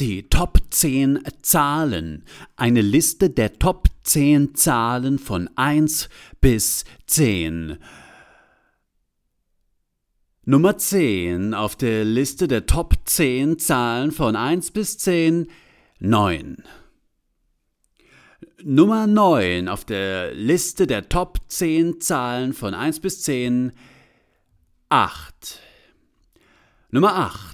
Die Top 10 Zahlen. Eine Liste der Top 10 Zahlen von 1 bis 10. Nummer 10 auf der Liste der Top 10 Zahlen von 1 bis 10. 9. Nummer 9 auf der Liste der Top 10 Zahlen von 1 bis 10. 8. Nummer 8.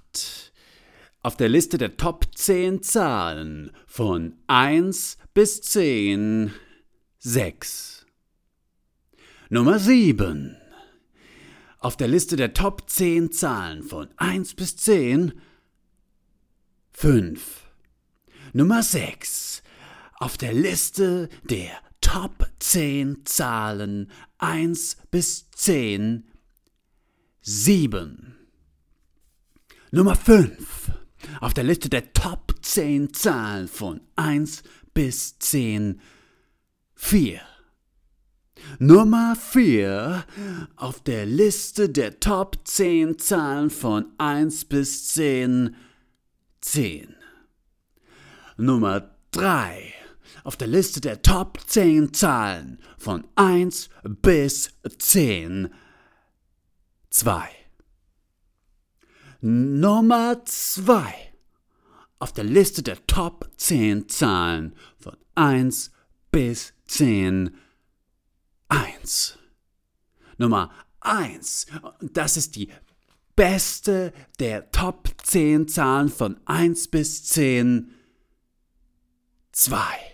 Auf der Liste der Top 10 Zahlen von 1 bis 10 6. Nummer 7. Auf der Liste der Top 10 Zahlen von 1 bis 10 5. Nummer 6. Auf der Liste der Top 10 Zahlen 1 bis 10 7. Nummer 5. Auf der Liste der Top 10 Zahlen von 1 bis 10 4. Nummer 4 auf der Liste der Top 10 Zahlen von 1 bis 10 10. Nummer 3 auf der Liste der Top 10 Zahlen von 1 bis 10 2. Nummer 2 auf der Liste der Top 10 Zahlen von 1 bis 10 1. Nummer 1. Das ist die beste der Top 10 Zahlen von 1 bis 10. 2.